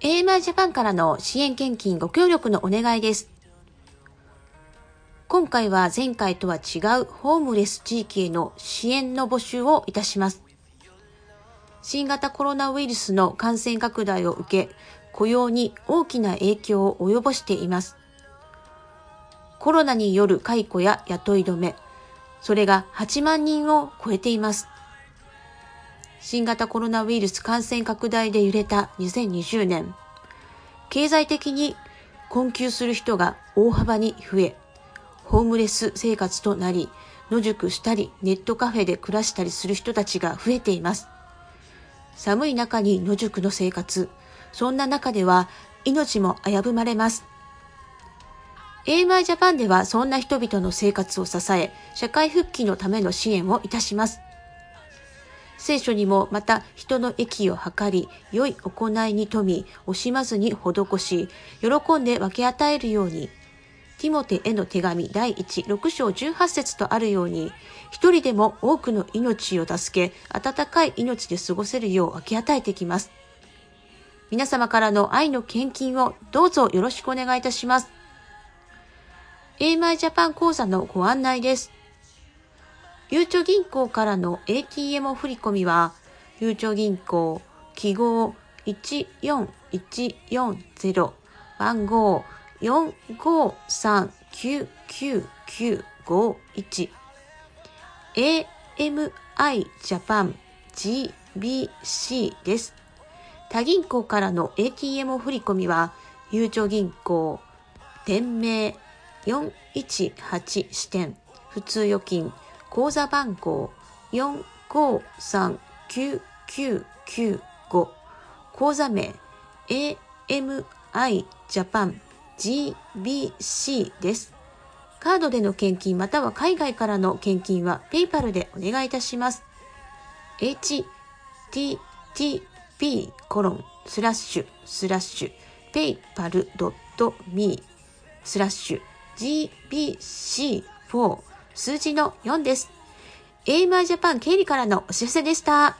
AMI ジャパンからの支援献金ご協力のお願いです。今回は前回とは違うホームレス地域への支援の募集をいたします。新型コロナウイルスの感染拡大を受け、雇用に大きな影響を及ぼしています。コロナによる解雇や雇い止め、それが8万人を超えています。新型コロナウイルス感染拡大で揺れた2020年、経済的に困窮する人が大幅に増え、ホームレス生活となり、野宿したりネットカフェで暮らしたりする人たちが増えています。寒い中に野宿の生活、そんな中では命も危ぶまれます。AMI ジャパンではそんな人々の生活を支え、社会復帰のための支援をいたします。聖書にもまた人の益を図り、良い行いに富み、惜しまずに施し、喜んで分け与えるように、ティモテへの手紙第1、6章18節とあるように、一人でも多くの命を助け、温かい命で過ごせるよう分け与えてきます。皆様からの愛の献金をどうぞよろしくお願いいたします。AMI ジャパン講座のご案内です。ゆうちょ銀行からの ATM 振込は、ゆうちょ銀行記号14140番号45399951 AMI ジャパン GBC です。他銀行からの ATM 振込は、ゆうちょ銀行店名418支店普通預金口座番号4539995口座名 AMI ジャパン GBC です。カードでの献金または海外からの献金は PayPal でお願いいたします。http コロンスラッシュスラッシュ paypal.me スラッシュ GBC4 数字の4です。エイマージャパン経理からのお知らせでした。